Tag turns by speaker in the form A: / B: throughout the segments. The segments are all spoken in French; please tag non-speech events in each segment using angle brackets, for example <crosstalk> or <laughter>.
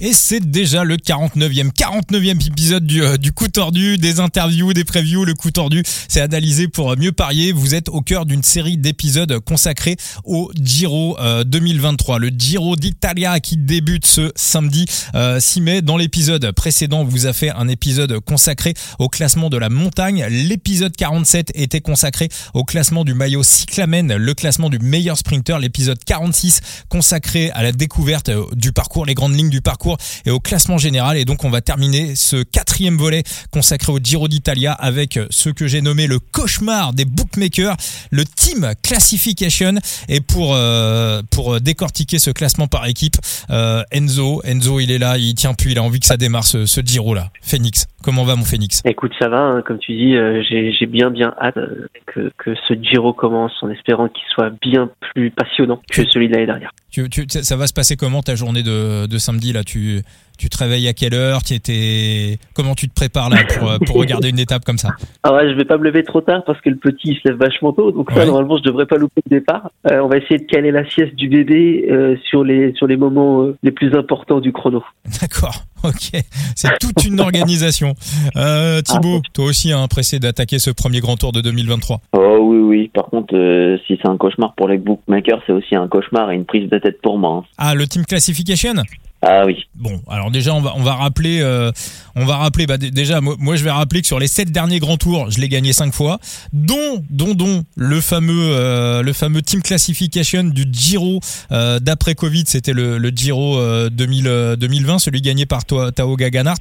A: Et c'est déjà le 49e, 49e épisode du, euh, du coup tordu, des interviews, des previews. Le coup tordu, c'est analysé pour mieux parier. Vous êtes au cœur d'une série d'épisodes consacrés au Giro 2023. Le Giro d'Italia qui débute ce samedi 6 mai. Dans l'épisode précédent, vous a fait un épisode consacré au classement de la montagne. L'épisode 47 était consacré au classement du maillot cyclamen, le classement du meilleur sprinter. L'épisode 46 consacré à la découverte du parcours, les grandes lignes du parcours et au classement général. Et donc on va terminer ce quatrième volet consacré au Giro d'Italia avec ce que j'ai nommé le cauchemar des bookmakers, le Team Classification. Et pour euh, pour décortiquer ce classement par équipe, euh, Enzo, Enzo il est là, il tient plus, il a envie que ça démarre ce, ce Giro là. Phoenix, comment va mon Phoenix?
B: Écoute, ça va, hein, comme tu dis, euh, j'ai bien bien hâte que, que ce Giro commence en espérant qu'il soit bien plus passionnant que celui de l'année dernière.
A: Tu, tu, ça va se passer comment ta journée de, de samedi là? Tu, tu te réveilles à quelle heure tu étais... Comment tu te prépares là pour, pour regarder une étape comme ça
B: Ah ouais, je vais pas me lever trop tard parce que le petit il se lève vachement tôt, donc ça normalement je devrais pas louper le départ. Euh, on va essayer de caler la sieste du bébé euh, sur les sur les moments euh, les plus importants du chrono.
A: D'accord. Ok, c'est toute une organisation. Euh, Thibaut, ah. toi aussi hein, pressé d'attaquer ce premier grand tour de 2023.
C: Oh oui, oui. Par contre, euh, si c'est un cauchemar pour les bookmakers, c'est aussi un cauchemar et une prise de tête pour moi. Hein.
A: Ah, le team classification?
C: Ah oui.
A: Bon, alors déjà on va on va rappeler euh, on va rappeler bah, déjà moi, je vais rappeler que sur les sept derniers grands tours, je l'ai gagné cinq fois, dont dont dont le fameux euh, le fameux team classification du Giro euh, d'après Covid, c'était le, le Giro 2000, 2020, celui gagné par Tao Gaganart.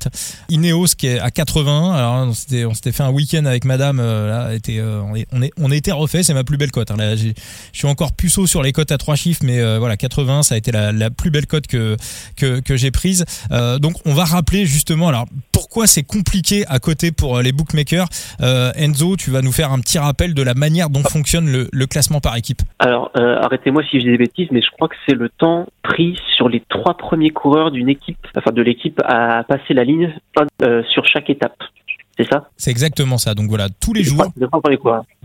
A: Ineos qui est à 80. Alors on s'était on s'était fait un week-end avec madame là, était on on est on était refait, c'est ma plus belle cote hein. je suis encore puceau sur les cotes à trois chiffres mais voilà 80 ça a été la, la plus belle cote que que que, j'ai prise. Euh, donc on va rappeler justement alors pourquoi c'est compliqué à côté pour euh, les bookmakers. Euh, Enzo, tu vas nous faire un petit rappel de la manière dont fonctionne le, classement par équipe.
B: Alors arrêtez-moi si je dis des bêtises, mais je crois que c'est le temps pris sur les trois premiers coureurs d'une équipe, enfin de l'équipe à passer la ligne sur chaque étape. C'est ça?
A: C'est exactement ça. Donc voilà, tous les jours.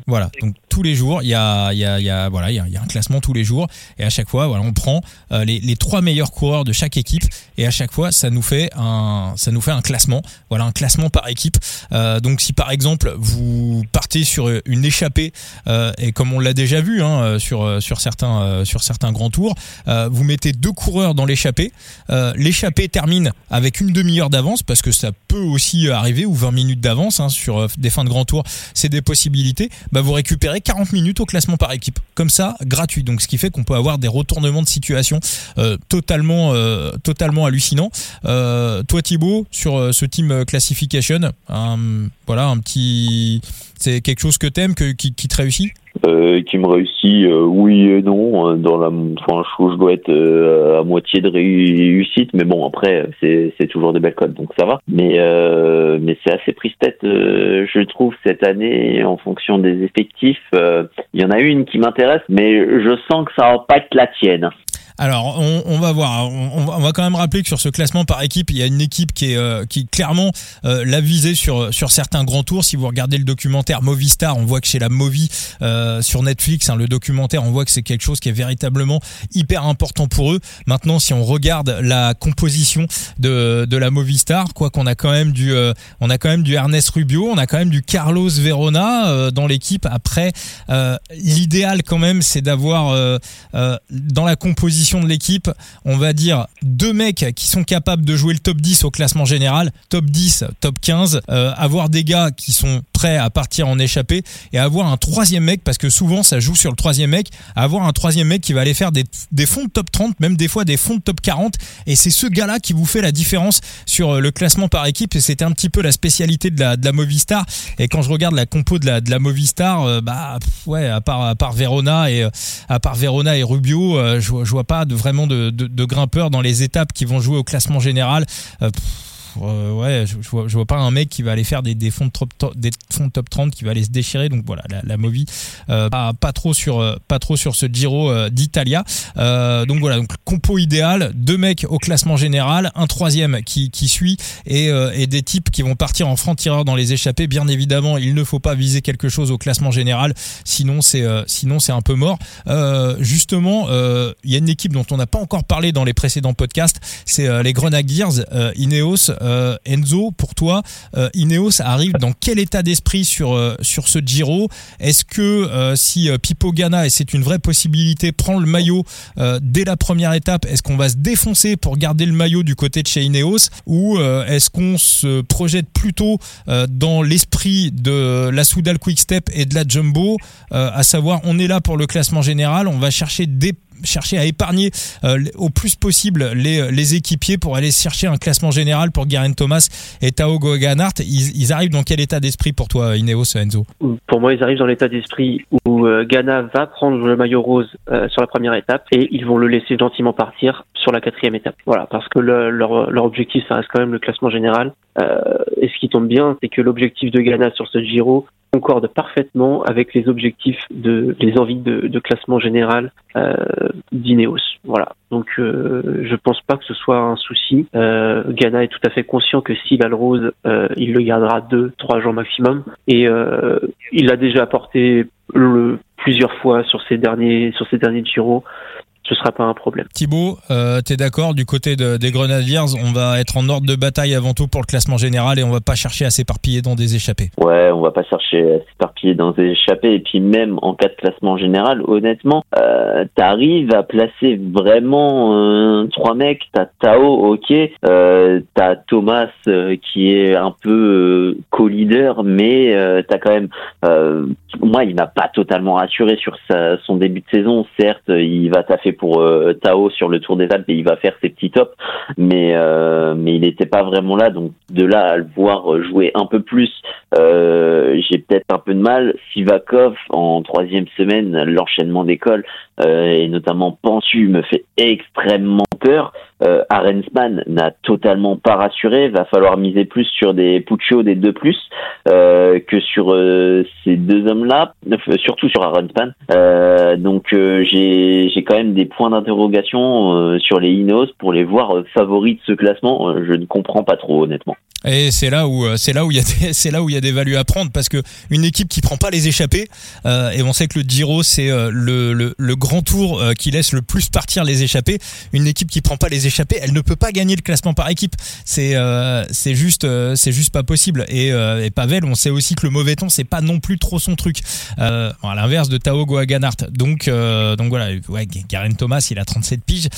A: Voilà, donc tous les jours, il y a, il y a, voilà, il y a, un classement tous les jours, et à chaque fois, voilà, on prend euh, les, les trois meilleurs coureurs de chaque équipe, et à chaque fois, ça nous fait un, ça nous fait un classement, voilà, un classement par équipe. Euh, donc si par exemple vous partez sur une échappée, euh, et comme on l'a déjà vu hein, sur sur certains sur certains grands tours, vous mettez deux coureurs dans l'échappée, l'échappée termine avec une demi-heure d'avance parce que ça peut aussi arriver ou 20 minutes d'avance hein, sur des fins de grand tour, c'est des possibilités. Bah, vous récupérez 40 minutes au classement par équipe. Comme ça, gratuit. Donc, ce qui fait qu'on peut avoir des retournements de situation euh, totalement, euh, totalement hallucinants. Euh, toi, Thibaut, sur ce team classification, voilà, un petit, c'est quelque chose que t'aimes, que, qui, te réussit?
C: Euh, qui me réussit euh, oui et non hein, dans la enfin je, dois être euh, à moitié de réussite mais bon après c'est c'est toujours des belles codes donc ça va. Mais euh, mais c'est assez prise tête je trouve cette année en fonction des effectifs il y en a une qui m'intéresse mais je sens que ça va pas être la tienne
A: alors, on, va voir. On, va quand même rappeler que sur ce classement par équipe, il y a une équipe qui est euh, qui clairement euh, l'a visé sur sur certains grands tours. Si vous regardez le documentaire Movistar, on voit que chez la Movi euh, sur Netflix, hein, le documentaire, on voit que c'est quelque chose qui est véritablement hyper important pour eux. Maintenant, si on regarde la composition de de la Movistar, quoi qu'on a quand même du on a quand même du Ernest Rubio, on a quand même du Carlos Verona dans l'équipe. Après, l'idéal quand même, c'est d'avoir dans la composition de l'équipe, on va dire deux mecs qui sont capables de jouer le top 10 au classement général, top 10, top 15, euh, avoir des gars qui sont prêts à partir en échappée et avoir un troisième mec, parce que souvent ça joue sur le troisième mec, avoir un troisième mec qui va aller faire des, fonds de top 30, même des fois des fonds de top 40, et c'est ce gars-là qui vous fait la différence sur euh, le classement par équipe, et c'était un petit peu la spécialité de la, Movistar, et quand je regarde la compo de la, Movistar, euh, bah ouais, à part, à part Verona et à part Verona et Rubio, je, vois pas de vraiment de, grimpeurs dans les étapes qui vont jouer au classement général. Euh, ouais, je, vois, je vois pas un mec qui va aller faire des, des fonds de top, des fonds top 30 qui va aller se déchirer. Donc voilà, la, la Movi pas, pas trop sur pas trop sur ce Giro d'Italia. donc voilà, donc compo idéal, deux mecs au classement général, un troisième qui, suit et, des types qui vont partir en franc-tireur dans les échappées. Bien évidemment, il ne faut pas viser quelque chose au classement général, sinon c'est sinon c'est un peu mort. justement, il y a une équipe dont on n'a pas encore parlé dans les précédents podcasts, c'est les Grenadiers, Ineos, Enzo. Pour toi, Ineos arrive dans quel état d'esprit sur sur ce Giro Est-ce que si Pipo Gana et c'est une vraie possibilité prend le maillot dès la première étape, est-ce qu'on va se défoncer pour garder le maillot du côté de chez Ineos ou est-ce qu'on se projette plutôt dans l'esprit de la Soudal Quick Step et de la Jumbo, à savoir on est là pour le classement général, on va chercher des chercher à épargner euh, au plus possible les, les, équipiers pour aller chercher un classement général pour Garen Thomas et Tao Goganart. Ils, ils, arrivent dans quel état d'esprit pour toi, Ineos, Enzo?
B: Pour moi, ils arrivent dans l'état d'esprit où euh, Ghana va prendre le maillot rose euh, sur la première étape et ils vont le laisser gentiment partir sur la quatrième étape. Voilà, parce que le, leur, leur, objectif, ça reste quand même le classement général. Et ce qui tombe bien, c'est que l'objectif de Ghana sur ce Giro, concorde parfaitement avec les objectifs de les envies de, de classement général euh, d'Ineos. Voilà. Donc euh, je pense pas que ce soit un souci. Euh, Ghana est tout à fait conscient que s'il a le rose, euh, il le gardera deux, trois jours maximum. Et euh, il l'a déjà apporté le, plusieurs fois sur ces derniers sur ces derniers Giro ce sera pas un problème.
A: Thibaut, euh, tu es d'accord du côté de, des Grenadiers, on va être en ordre de bataille avant tout pour le classement général et on va pas chercher à s'éparpiller dans des échappées.
C: Ouais, on va pas chercher à s'éparpiller dans des échappées et puis même en cas de classement général, honnêtement, euh, t'arrives à placer vraiment euh, trois mecs, t'as Tao, ok, euh, t'as Thomas euh, qui est un peu euh, co-leader, mais t'as quand même, moi il m'a pas totalement rassuré sur sa, son début de saison, certes il va taffer pour euh, Tao sur le Tour des Alpes et il va faire ses petits tops, mais euh, mais il n'était pas vraiment là. Donc de là à le voir jouer un peu plus, euh, j'ai peut-être un peu de mal. Sivakov en troisième semaine, l'enchaînement d'école et notamment Pensu me fait extrêmement peur. Euh, Arensman n'a totalement pas rassuré. Va falloir miser plus sur des Puccio des deux plus euh, que sur euh, ces deux hommes-là, surtout sur Arensman. Euh, donc j'ai j'ai quand même des points d'interrogation sur les Inos pour les voir favoris de ce classement. je ne comprends pas trop honnêtement.
A: Et c'est là où c'est là où il y a des, <laughs> c'est là où il y a des values à prendre parce que une équipe qui prend pas les échappées et on sait que le Giro c'est le, le, le grand tour qui laisse le plus partir les échappées. Une équipe qui prend pas les échappées, elle ne peut pas gagner le classement par équipe. C'est euh, euh, juste pas possible. Et, euh, Pavel, on sait aussi que le mauvais temps c'est pas non plus trop son truc. Euh, à l'inverse de Tao Goaganart. Donc euh, donc voilà, ouais, Garen Thomas, il a 37 piges.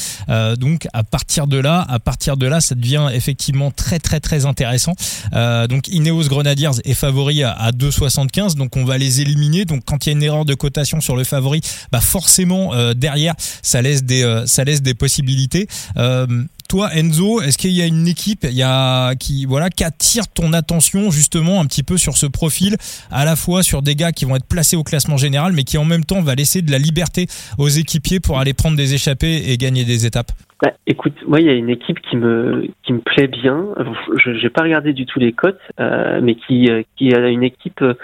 A: donc à partir de là, à partir de là, ça devient effectivement très très très intéressant. donc Ineos Grenadiers est favori à, à 2,75. Donc on va les éliminer. Donc quand il y a une erreur de cotation sur le favori, bah forcément derrière ça laisse des ça laisse des possibilités. Euh, toi, Enzo, est-ce qu'il y a une équipe il y a, qui, voilà, qui attire ton attention justement un petit peu sur ce profil, à la fois sur des gars qui vont être placés au classement général, mais qui en même temps va laisser de la liberté aux équipiers pour aller prendre des échappées et gagner des étapes?
B: Bah, écoute, moi, il y a une équipe qui me qui me plaît bien. Je n'ai pas regardé du tout les cotes, euh, mais qui qui a une équipe euh,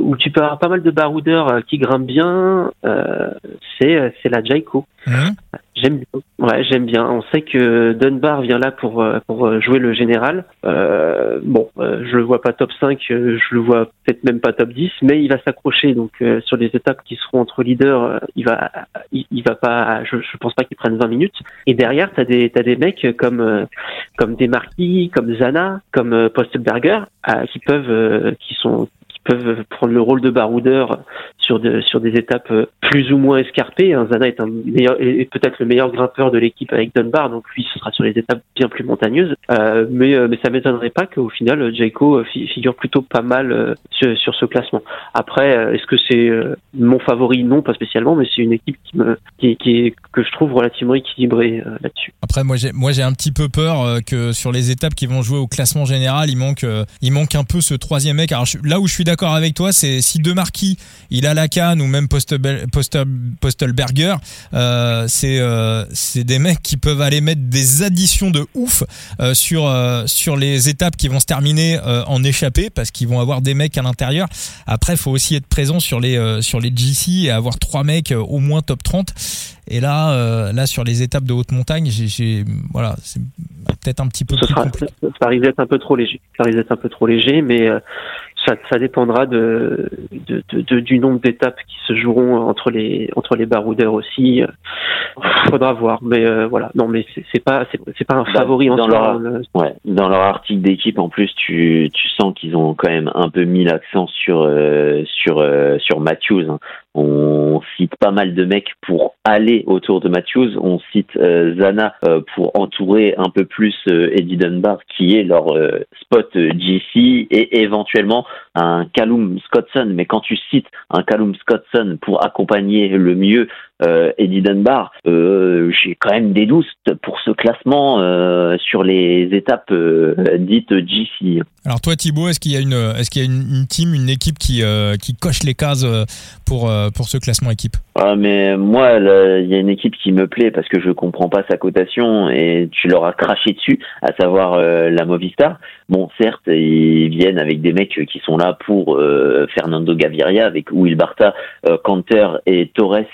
B: où tu peux avoir pas mal de baroudeurs qui grimpent bien. c'est c'est la Jaiko. Mmh. J'aime bien. Ouais, j'aime bien. On sait que Dunbar vient là pour euh, pour jouer le général. Euh, bon, euh, je le vois pas top 5, euh, je le vois peut-être même pas top 10, mais il va s'accrocher. Donc sur les étapes qui seront entre leaders, il va il, va pas. Je, je pense pas qu'il prenne 20 minutes. Et derrière, t'as des t'as des mecs comme comme des Marquis, comme Zana, comme Postberger, qui peuvent qui sont peuvent prendre le rôle de baroudeur sur, de, sur des étapes euh, plus ou moins escarpées. Hein. Zana est, peut-être le meilleur grimpeur de l'équipe avec Dunbar, donc lui ce sera sur les étapes bien plus montagneuses. Euh, mais, euh, mais ça m'étonnerait pas qu'au final Jaco figure plutôt pas mal sur, ce classement. Après, est-ce que c'est mon favori? Non, pas spécialement, mais c'est une équipe qui que je trouve relativement équilibrée là-dessus.
A: Après, moi j'ai un petit peu peur que sur les étapes qui vont jouer au classement général, il manque il manque un peu ce troisième mec. Alors là où je suis d'accord d'accord avec toi. C'est si De Marquis, il a la canne ou même Postelberger, euh, c'est euh, c'est des mecs qui peuvent aller mettre des additions de ouf euh, sur sur les étapes qui vont se terminer en échappée parce qu'ils vont avoir des mecs à l'intérieur. Après, il faut aussi être présent sur les sur les GC et avoir trois mecs au moins top 30. Et là, là sur les étapes de haute montagne, j'ai voilà, c'est peut-être un petit peu.
B: plus sera, ça risque d'être un peu trop léger. Ça risque d'être un peu trop léger, mais ça, dépendra de, du nombre d'étapes qui se joueront entre les entre les baroudeurs aussi. Faudra voir, mais euh, voilà. Non, mais c'est pas c'est pas un bah, favori
C: dans
B: en
C: leur euh. ouais, dans leur article d'équipe en plus, tu tu sens qu'ils ont quand même un peu mis l'accent sur euh, sur sur Matthews. Hein. On cite pas mal de mecs pour aller autour de Matthews. On cite Zana pour entourer un peu plus Eddie Dunbar, qui est leur spot GC, et éventuellement un Callum Scottson, mais quand tu cites un Callum Scottson pour accompagner le mieux euh, Eddie Dunbar, euh, j'ai quand même des doutes pour ce classement euh, sur les étapes euh, dites GC.
A: Alors toi Thibaut, est-ce qu'il y a une est-ce qu'il y a une, team, une équipe qui qui coche les cases pour pour ce classement équipe?
C: Ah, mais moi il y a une équipe qui me plaît parce que je comprends pas sa cotation et tu leur as craché dessus, à savoir la Movistar. Bon, certes, ils viennent avec des mecs qui sont là pour Fernando Gaviria avec Will Barta, Canter et Torres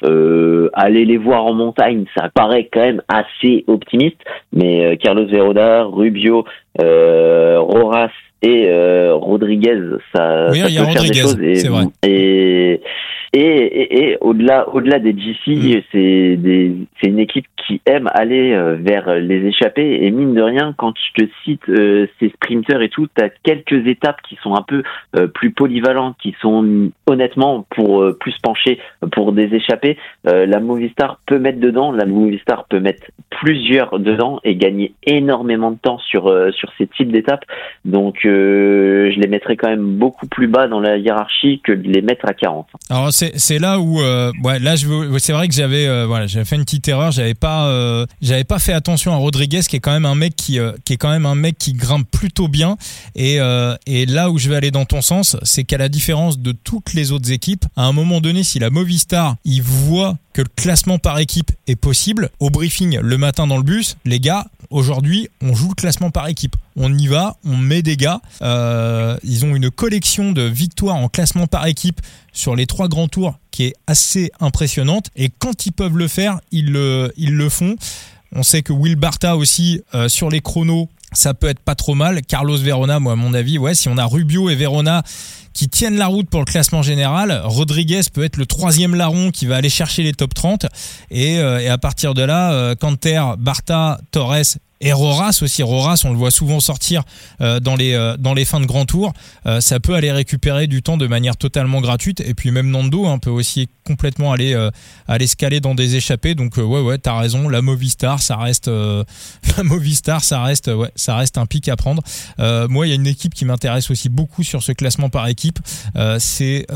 C: euh, aller les voir en montagne, ça paraît quand même assez optimiste. Mais euh, Carlos Veroda, Rubio, euh, Roras et Rodriguez, ça,
A: oui, Rodriguez, c'est vrai.
C: Et, et, et, et au-delà, au-delà des GC, mm. c'est des, c'est une équipe qui aime aller euh, vers les échappées. Et mine de rien, quand je te cite euh, ces sprinters et tout, tu as quelques étapes qui sont un peu euh, plus polyvalentes, qui sont honnêtement pour plus pencher pour des échappées. la Movistar peut mettre dedans, la Movistar peut mettre plusieurs dedans et gagner énormément de temps sur sur ces types d'étapes. Donc je les mettrais quand même beaucoup plus bas dans la hiérarchie que de les mettre à 40.
A: Alors c'est là où euh, là je c'est vrai que j'avais euh, voilà j'avais fait une petite erreur j'avais pas euh, j'avais pas fait attention à Rodriguez qui est quand même un mec qui qui est quand même un mec qui grimpe plutôt bien et et là où je vais aller dans ton sens c'est qu'à la différence de toutes les autres équipes à un moment donné si la Movistar il voit que le classement par équipe est possible. Au briefing le matin dans le bus, les gars, aujourd'hui, on joue le classement par équipe. On y va, on met des gars. Euh, ils ont une collection de victoires en classement par équipe sur les trois grands tours qui est assez impressionnante. Et quand ils peuvent le faire, ils le, font. On sait que Will Barta aussi, euh, sur les chronos, ça peut être pas trop mal. Carlos Verona, moi, à mon avis, ouais, si on a Rubio et Verona qui tiennent la route pour le classement général. Rodriguez peut être le troisième larron qui va aller chercher les top 30. Et, euh, et à partir de là, euh, Canter, Barta, Torres et Roras aussi. Roras, on le voit souvent sortir euh, dans les euh, dans les fins de grand tour. Euh, ça peut aller récupérer du temps de manière totalement gratuite. Et puis même Nando hein, peut aussi complètement aller aller scaler dans des échappées. Donc ouais ouais, t'as raison. La Movistar, ça reste <laughs> la Movistar, ça reste ouais, ça reste un pic à prendre. moi, il y a une équipe qui m'intéresse aussi beaucoup sur ce classement par équipe. c'est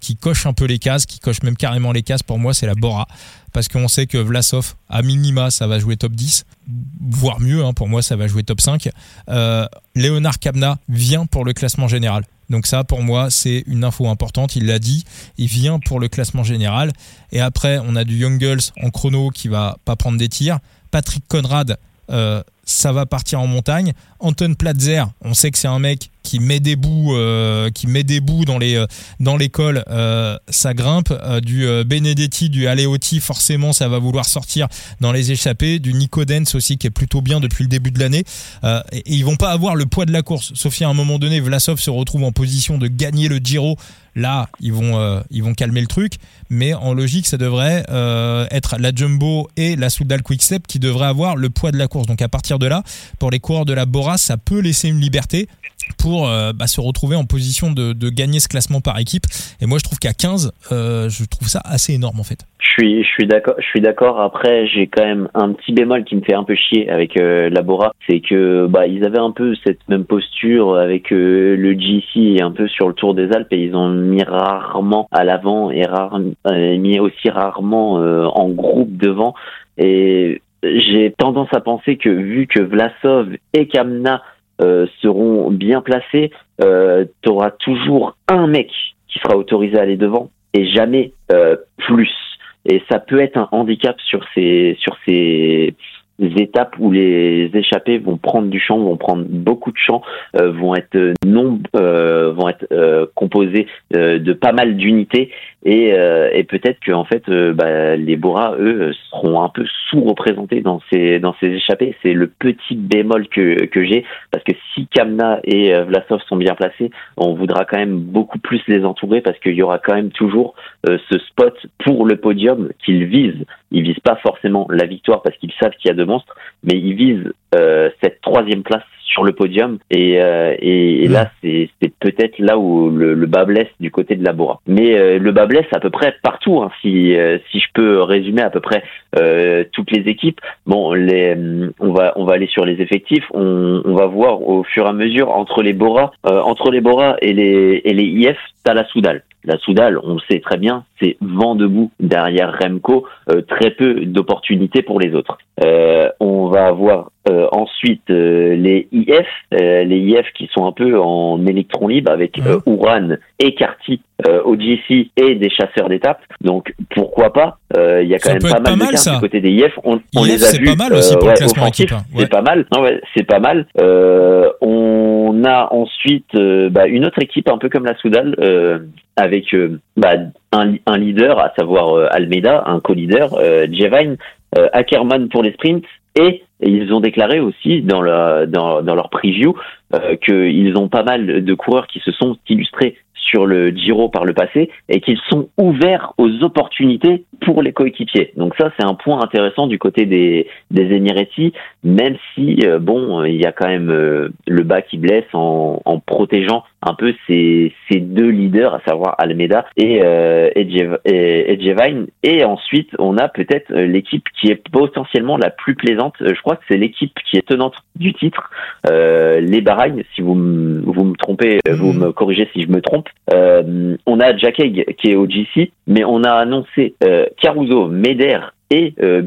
A: qui coche un peu les cases, qui coche même carrément les cases. Pour moi, c'est la Bora parce qu'on sait que Vlasov, à minima, ça va jouer top 10, voire mieux, hein, pour moi, ça va jouer top 5. Euh, Léonard Kabna vient pour le classement général. Donc ça, pour moi, c'est une info importante. Il l'a dit, il vient pour le classement général. Et après, on a du Young Girls en chrono qui va pas prendre des tirs. Patrick Conrad, euh, ça va partir en montagne. Anton Platzer, on sait que c'est un mec qui met des bouts, euh, qui met des bouts dans les euh, dans l'école, euh, ça grimpe. du Benedetti, du Aleotti, forcément, ça va vouloir sortir dans les échappées. Du Nico Dens aussi, qui est plutôt bien depuis le début de l'année. et, ils vont pas avoir le poids de la course. Sauf à un moment donné, Vlasov se retrouve en position de gagner le Giro. Là, ils vont ils vont calmer le truc, mais en logique, ça devrait être la Jumbo et la Soudal Quickstep qui devraient avoir le poids de la course. Donc à partir de là, pour les coureurs de la Bora, ça peut laisser une liberté pour euh, bah, se retrouver en position de, gagner ce classement par équipe. Et moi, je trouve qu'à 15, euh, je trouve ça assez énorme en fait.
C: Je suis, je suis d'accord. Après, j'ai quand même un petit bémol qui me fait un peu chier avec euh, Labora, c'est que bah ils avaient un peu cette même posture avec le GC et un peu sur le Tour des Alpes et ils ont mis rarement à l'avant et rare, mis aussi rarement en groupe devant. Et tendance à penser que vu que Vlasov et Kamna seront bien placés, tu auras toujours un mec qui sera autorisé à aller devant et jamais plus. Et ça peut être un handicap sur ces sur ces étapes où les échappés vont prendre du champ, vont prendre beaucoup de champ, euh, vont être non, euh, vont être euh, composés de pas mal d'unités et, et peut-être que en fait bah, les Boras eux seront un peu sous-représentés dans ces dans ces échappés. C'est le petit bémol que que j'ai parce que si Kamna et Vlasov sont bien placés, on voudra quand même beaucoup plus les entourer parce qu'il y aura quand même toujours ce spot pour le podium qu'ils visent. Ils visent pas forcément la victoire parce qu'ils savent qu'il y a de monstre, mais il vise euh, cette troisième place sur le podium et, euh, et, là c'est peut-être là où le, le, bas blesse du côté de la Bora. Mais euh, le bas blesse à peu près partout, hein, si si je peux résumer à peu près toutes les équipes. Bon, les, on va on va aller sur les effectifs. On, on va voir au fur et à mesure entre les Bora, entre les Bora et les et les IF, t'as la Soudal. La Soudal, on le sait très bien, c'est vent debout derrière Remco, très peu d'opportunités pour les autres. Euh, on va avoir euh, ensuite euh, les IF, les IF qui sont un peu en électron libre avec Uran et Carty au GC et des chasseurs d'étapes. Donc pourquoi pas Il y a quand même pas mal, de du côté des IF. On, les a vus.
A: C'est pas mal aussi pour le classement équipe.
C: C'est pas mal. c'est pas mal. on a ensuite bah, une autre équipe un peu comme la Soudal avec bah, un, un, leader, à savoir Almeida, un co-leader, Jevine, euh, Ackerman pour les sprints et ils ont déclaré aussi dans, la, dans, dans leur preview euh, qu'ils ont pas mal de coureurs qui se sont illustrés sur le Giro par le passé et qu'ils sont ouverts aux opportunités pour les coéquipiers. Donc ça, c'est un point intéressant du côté des, des même si, euh, bon, il y a quand même euh, le bas qui blesse en, en protégeant un peu ces, ces, deux leaders, à savoir Almeida et, euh, et, et, et ensuite, on a peut-être l'équipe qui est potentiellement la plus plaisante. Je crois que c'est l'équipe qui est tenante du titre, euh, les Bahreïn. Si vous, vous me trompez, vous mmh. me corrigez si je me trompe. Euh, on a Jack Egg qui est au GC, mais on a annoncé euh, Caruso, Meder et euh,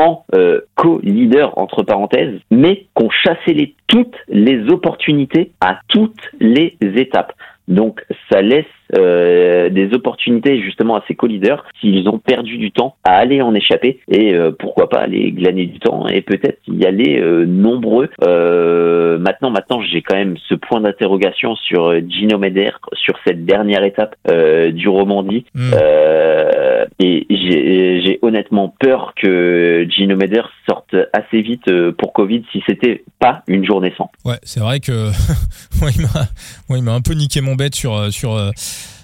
C: en euh, co-leader entre parenthèses, mais qu'on chassait les, toutes les opportunités à toutes les étapes. Donc ça laisse euh, des opportunités justement à ces co-leaders s'ils ont perdu du temps à aller en échapper et euh, pourquoi pas aller glaner du temps et peut-être y aller euh, nombreux. maintenant, maintenant j'ai quand même ce point d'interrogation sur Gino Meder sur cette dernière étape du Romandie hmm. et j'ai honnêtement peur que Gino Meder sorte assez vite pour Covid si c'était pas une journée sans.
A: Ouais, c'est vrai que <laughs> moi il m'a un peu niqué mon bête sur sur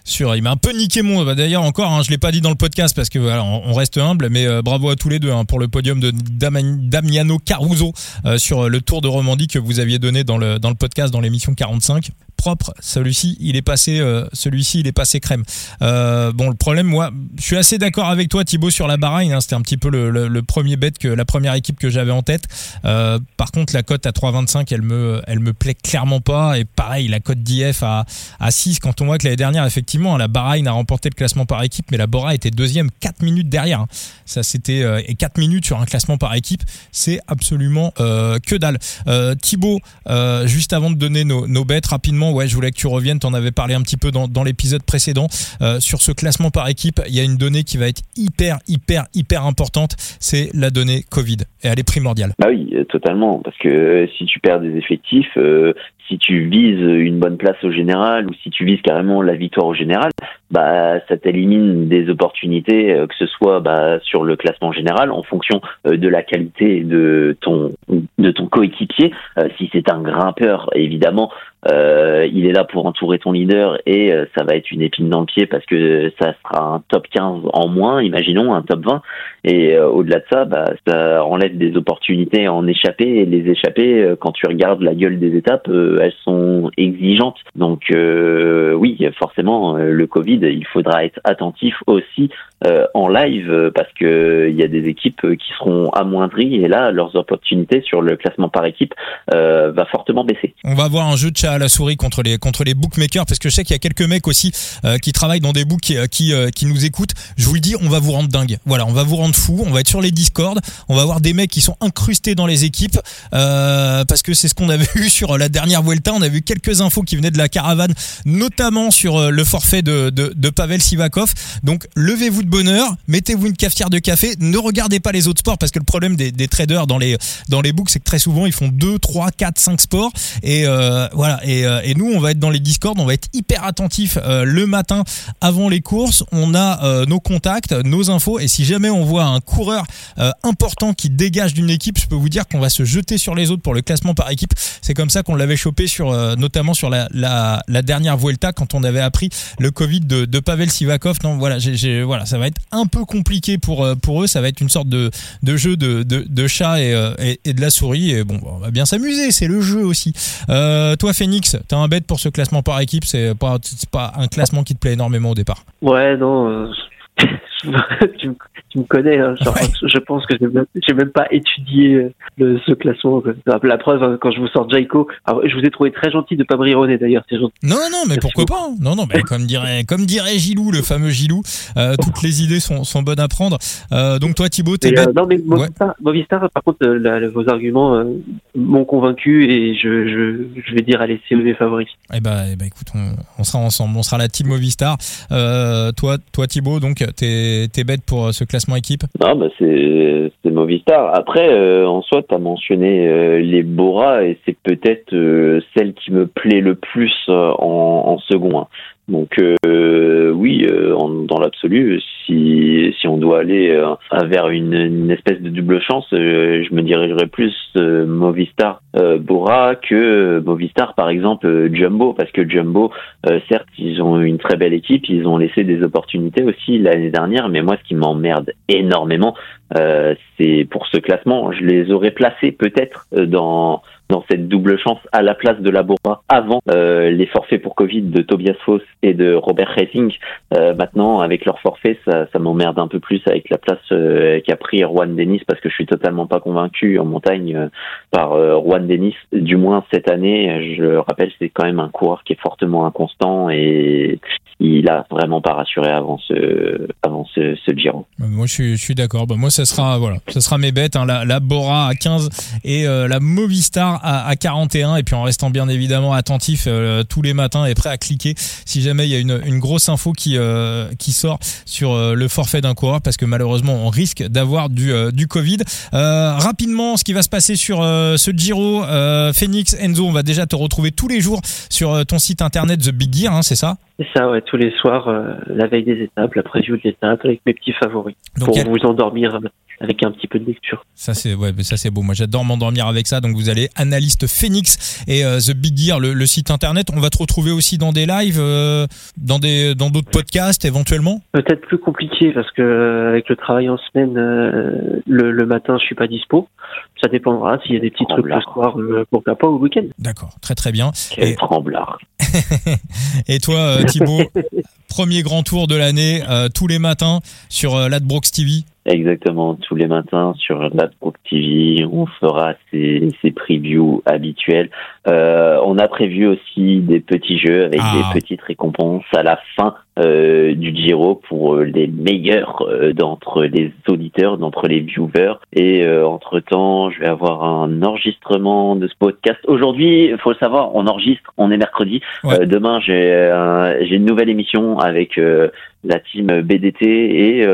A: sur il m'a un peu niqué mon bah, d'ailleurs encore hein, je l'ai pas dit dans le podcast parce que voilà on, reste humble mais euh, bravo à tous les deux hein, pour le podium de Damiano Caruso euh, sur le Tour de Romandie que vous aviez donné dans le dans le podcast dans l'émission 45 propre. Celui-ci, il est passé, euh, celui-ci, il est passé crème. Euh, bon, le problème, moi, je suis assez d'accord avec toi, Thibaut, sur la Bahreïn. C'était un petit peu le, premier bet que la première équipe que j'avais en tête. Euh, par contre, la cote à 3,25, elle me, elle me plaît clairement pas. Et pareil, la cote d'IF à, à 6, quand on voit que l'année dernière, effectivement, la Bahreïn a remporté le classement par équipe, mais la Bora était deuxième 4 minutes derrière. Hein. Ça, c'était euh, et 4 minutes sur un classement par équipe, c'est absolument euh, que dalle. Euh, Thibaut, juste avant de donner nos, nos bêtes rapidement ouais, je voulais que tu reviennes. Tu en avais parlé un petit peu dans, dans l'épisode précédent. Sur ce classement par équipe, il y a une donnée qui va être hyper, hyper, hyper importante. C'est la donnée Covid. Et elle est primordiale.
C: Bah oui, totalement. Parce que si tu perds des effectifs, si tu vises une bonne place au général ou si tu vises carrément la victoire au général, bah ça t'élimine des opportunités, que ce soit bah, sur le classement général en fonction de la qualité de ton de ton coéquipier. si c'est un grimpeur, évidemment, euh, il est là pour entourer ton leader et euh, ça va être une épine dans le pied parce que ça sera un top 15 en moins, imaginons un top 20. Et euh, au-delà de ça, bah, ça enlève des opportunités en échapper et les échapper, quand tu regardes la gueule des étapes, elles sont exigeantes. Donc oui, forcément, le Covid, il faudra être attentif aussi en live parce que il y a des équipes qui seront amoindries et là, leurs opportunités sur le classement par équipe va fortement baisser.
A: On va avoir un jeu de chat à la souris contre les contre les bookmakers parce que je sais qu'il y a quelques mecs aussi qui travaillent dans des books qui qui, nous écoutent. Je vous le dis, on va vous rendre dingue. Voilà, on va vous rendre fou. On va être sur les Discord. On va avoir des mecs qui sont incrustés dans les équipes euh, parce que c'est ce qu'on avait <laughs> vu sur la dernière Vuelta. On a vu quelques infos qui venaient de la caravane, notamment sur euh, le forfait de, de Pavel Sivakov. Donc levez-vous de bonheur, mettez-vous une cafetière de café. Ne regardez pas les autres sports parce que le problème des, traders dans les dans books, c'est que très souvent ils font 2, 3, 4, 5 sports et euh, euh, et, nous, on va être dans les Discord, on va être hyper attentif euh, le matin avant les courses. On a nos contacts, nos infos et si jamais on voit un coureur important qui dégage d'une équipe, je peux vous dire qu'on va se jeter sur les autres pour le classement par équipe. C'est comme ça qu'on l'avait chopé sur, notamment sur la, dernière Vuelta quand on avait appris le Covid de, de Pavel Sivakov. Non, voilà, voilà, ça va être un peu compliqué pour euh, pour eux. Ça va être une sorte de, de jeu de, de, chat et, euh, et, et, de la souris. Et bon, on va bien s'amuser. C'est le jeu aussi. Euh, toi, Phoenix, t'as un bête pour ce classement par équipe. C'est pas, pas un classement qui te plaît énormément au départ.
B: Ouais, non. <laughs> <laughs> tu, me, tu, me, connais, hein, genre, ouais. je pense que j'ai même, même, pas étudié euh, le, ce classement. La preuve, hein, quand je vous sors Jaiko, je vous ai trouvé très gentil de pas brironner d'ailleurs.
A: Non, non, mais pourquoi pas hein. Non, non, mais comme dirait, comme dirait Gilou, le fameux Gilou, euh, toutes les idées sont, sont bonnes à prendre. Euh, donc toi, Thibaut, t'es
B: euh, Non, mais Movistar, ouais. Movistar par contre, la, vos arguments m'ont convaincu et je, je, je, vais dire allez, c'est mes favoris.
A: Eh ben, eh ben écoute, on, on, sera ensemble, on sera la team Movistar. toi, toi, Thibaut, donc t'es t'es bête pour euh, ce classement équipe?
C: Non, bah c'est Movistar. Après, euh, en soi, tu as mentionné euh, les Bora et c'est peut-être celle qui me plaît le plus en, en second. Hein. Donc euh, oui, euh, dans l'absolu, si, si on doit aller euh, vers une, une, espèce de double chance, je me dirigerais plus Movistar Bora que Movistar par exemple Jumbo, parce que Jumbo, certes, ils ont une très belle équipe, ils ont laissé des opportunités aussi l'année dernière, mais moi, ce qui m'emmerde énormément, c'est pour ce classement, je les aurais placés peut-être dans dans cette double chance à la place de la Bora avant euh, les forfaits pour Covid de Tobias Foss et de Robert Racing. Euh, maintenant, avec leur forfait, ça, m'emmerde un peu plus avec la place euh, qu'a pris Juan Dennis parce que je suis totalement pas convaincu en montagne par Juan Dennis. Du moins cette année, je le rappelle, c'est quand même un coureur qui est fortement inconstant et il a vraiment pas rassuré avant ce avant ce, Giro.
A: Moi, je suis, je suis d'accord. Bah, moi, ça sera voilà, ça sera mes bêtes. Hein, la, la Bora à 15 et la Movistar à, à, 41 et puis en restant bien évidemment attentif euh, tous les matins et prêt à cliquer si jamais il y a une, une grosse info qui euh, qui sort sur euh, le forfait d'un coureur parce que malheureusement on risque d'avoir du du Covid. rapidement, ce qui va se passer sur ce Giro, Phoenix Enzo, on va déjà te retrouver tous les jours sur ton site internet The Big Gear, hein, c'est ça?
B: C'est ça, ouais, tous les soirs, la veille des étapes, la preview de l'étape avec mes petits favoris Donc, pour vous endormir avec un petit peu de lecture.
A: Ça c'est ouais, ça c'est beau. Moi j'adore m'endormir avec ça. Donc vous allez analyste Phoenix et euh, The Big Gear, le, le, site internet. On va te retrouver aussi dans des lives, euh, dans des dans d'autres podcasts éventuellement?
B: Peut-être plus compliqué parce que euh, avec le travail en semaine, le, le, matin je suis pas dispo. Ça dépendra s'il y a des petits trucs le soir, pourquoi pas au week-end.
A: D'accord, très très bien.
C: Quel et... tremblard. <laughs>
A: et toi Thibaut, <laughs> premier grand tour de l'année tous les matins sur Ladbrokes TV.
C: Exactement, tous les matins sur Ladbroke TV, on fera ces, ces previews habituels. Euh, on a prévu aussi des petits jeux avec ah. des petites récompenses à la fin euh, du Giro pour les meilleurs euh, d'entre les auditeurs, d'entre les viewers. Et euh, entre-temps, je vais avoir un enregistrement de ce podcast. Aujourd'hui, il faut le savoir, on enregistre, on est mercredi. Ouais. Euh, demain, j'ai j'ai une nouvelle émission avec la team BDT et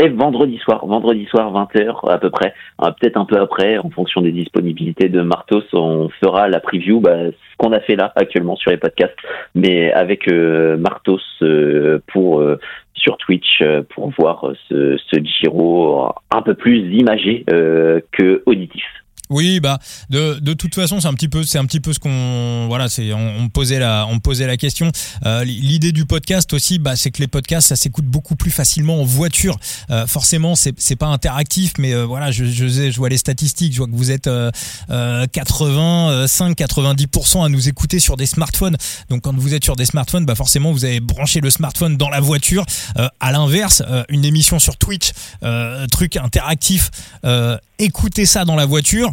C: et vendredi soir, vendredi soir 20h à peu près, peut-être un peu après, en fonction des disponibilités de Martos, on fera la preview, bah, ce qu'on a fait là actuellement sur les podcasts, mais avec euh, Martos euh, pour euh, sur Twitch pour voir ce, ce Giro un peu plus imagé que auditif.
A: Oui, bah de, de toute façon, c'est un petit peu c'est un petit peu ce qu'on voilà, c'est on, me posait la on posait la question. Euh, L'idée du podcast aussi, bah c'est que les podcasts ça s'écoute beaucoup plus facilement en voiture. Euh, forcément, c'est c'est pas interactif, mais euh, voilà, je, je vois les statistiques, je vois que vous êtes euh, 85 90% à nous écouter sur des smartphones. Donc quand vous êtes sur des smartphones, bah forcément vous avez branché le smartphone dans la voiture. À l'inverse, une émission sur Twitch, truc interactif, écoutez ça dans la voiture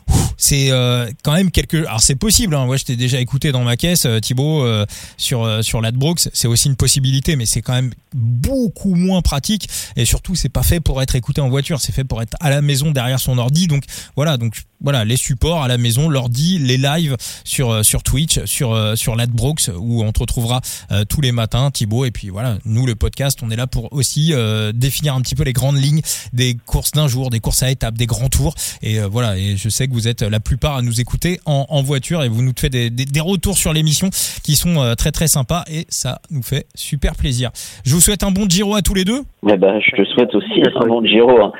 A: c'est euh, quand même quelque alors c'est possible hein. moi je t'ai déjà écouté dans ma caisse euh, Thibaut euh, sur euh, sur l'Adbrooks. C'est aussi une possibilité mais c'est quand même beaucoup moins pratique. Et surtout c'est pas fait pour être écouté en voiture. C'est fait pour être à la maison derrière son ordi. Donc voilà. Donc voilà les supports à la maison l'ordi les lives sur sur Twitch sur sur l'Adbrooks où on te retrouvera tous les matins Thibaut. Et puis voilà nous le podcast on est là pour aussi définir un petit peu les grandes lignes des courses d'un jour des courses à étapes des grands tours. Et voilà. Et je sais que vous êtes la plupart à nous écouter en, voiture et vous nous faites des retours sur l'émission qui sont euh, très très sympas et ça nous fait super plaisir. Je vous souhaite un bon Giro à tous les deux.
C: Eh ben, je te souhaite aussi un bon Giro, hein.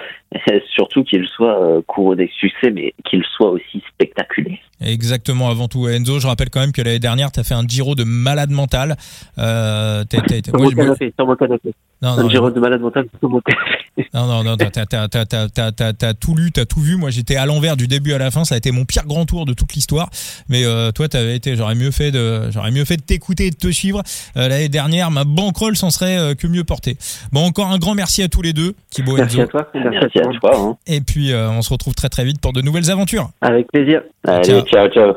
C: Surtout qu'il soit euh, couronné de succès, mais qu'il soit aussi spectaculaire.
A: Exactement, avant tout. Enzo, je rappelle quand même que l'année dernière, tu as fait un Giro de malade mental.
B: Euh, t'es, t'es, sur, mon canapé, sur mon canapé. Non, non, un Giro de malade mental sur mon canapé. <laughs>
A: Non, non, non, t'as, t'as, t'as, t'as, t'as, t'as tout lu, t'as tout vu. Moi, j'étais à l'envers du début à la fin. Ça a été mon pire grand tour de toute l'histoire. Mais euh, toi, t'avais été, j'aurais mieux fait de, j'aurais mieux fait de t'écouter et de te suivre. Euh, l'année dernière, ma bankroll s'en serait euh, que mieux portée. Bon, encore un grand merci à tous les deux, Thibaut
B: Merci
A: Enzo.
B: à toi. Merci,
C: Merci à toi. Hein.
A: Et puis, euh, on se retrouve très très vite pour de nouvelles aventures.
B: Avec plaisir.
C: Allez,
A: Ciao.
C: ciao, ciao.